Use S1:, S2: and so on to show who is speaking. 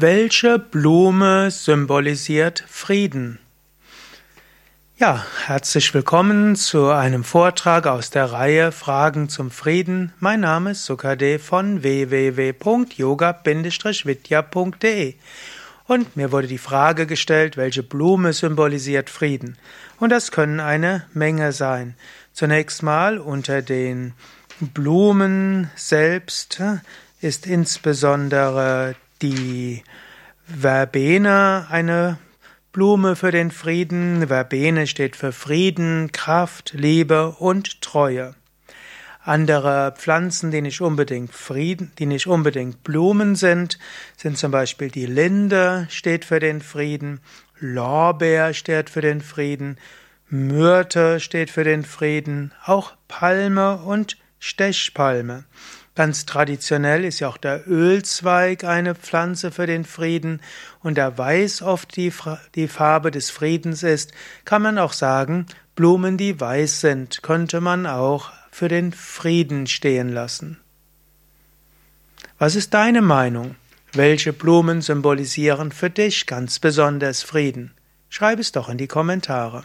S1: Welche Blume symbolisiert Frieden? Ja, herzlich willkommen zu einem Vortrag aus der Reihe Fragen zum Frieden. Mein Name ist Sukade von www.yoga-vidya.de und mir wurde die Frage gestellt, welche Blume symbolisiert Frieden? Und das können eine Menge sein. Zunächst mal unter den Blumen selbst ist insbesondere die Verbene eine Blume für den Frieden. Verbene steht für Frieden, Kraft, Liebe und Treue. Andere Pflanzen, die nicht unbedingt Frieden, die nicht unbedingt Blumen sind, sind zum Beispiel die Linde, steht für den Frieden, Lorbeer steht für den Frieden, Myrte steht für den Frieden, auch Palme und Stechpalme. Ganz traditionell ist ja auch der Ölzweig eine Pflanze für den Frieden und da weiß oft die, die Farbe des Friedens ist, kann man auch sagen, Blumen, die weiß sind, könnte man auch für den Frieden stehen lassen. Was ist deine Meinung? Welche Blumen symbolisieren für dich ganz besonders Frieden? Schreib es doch in die Kommentare.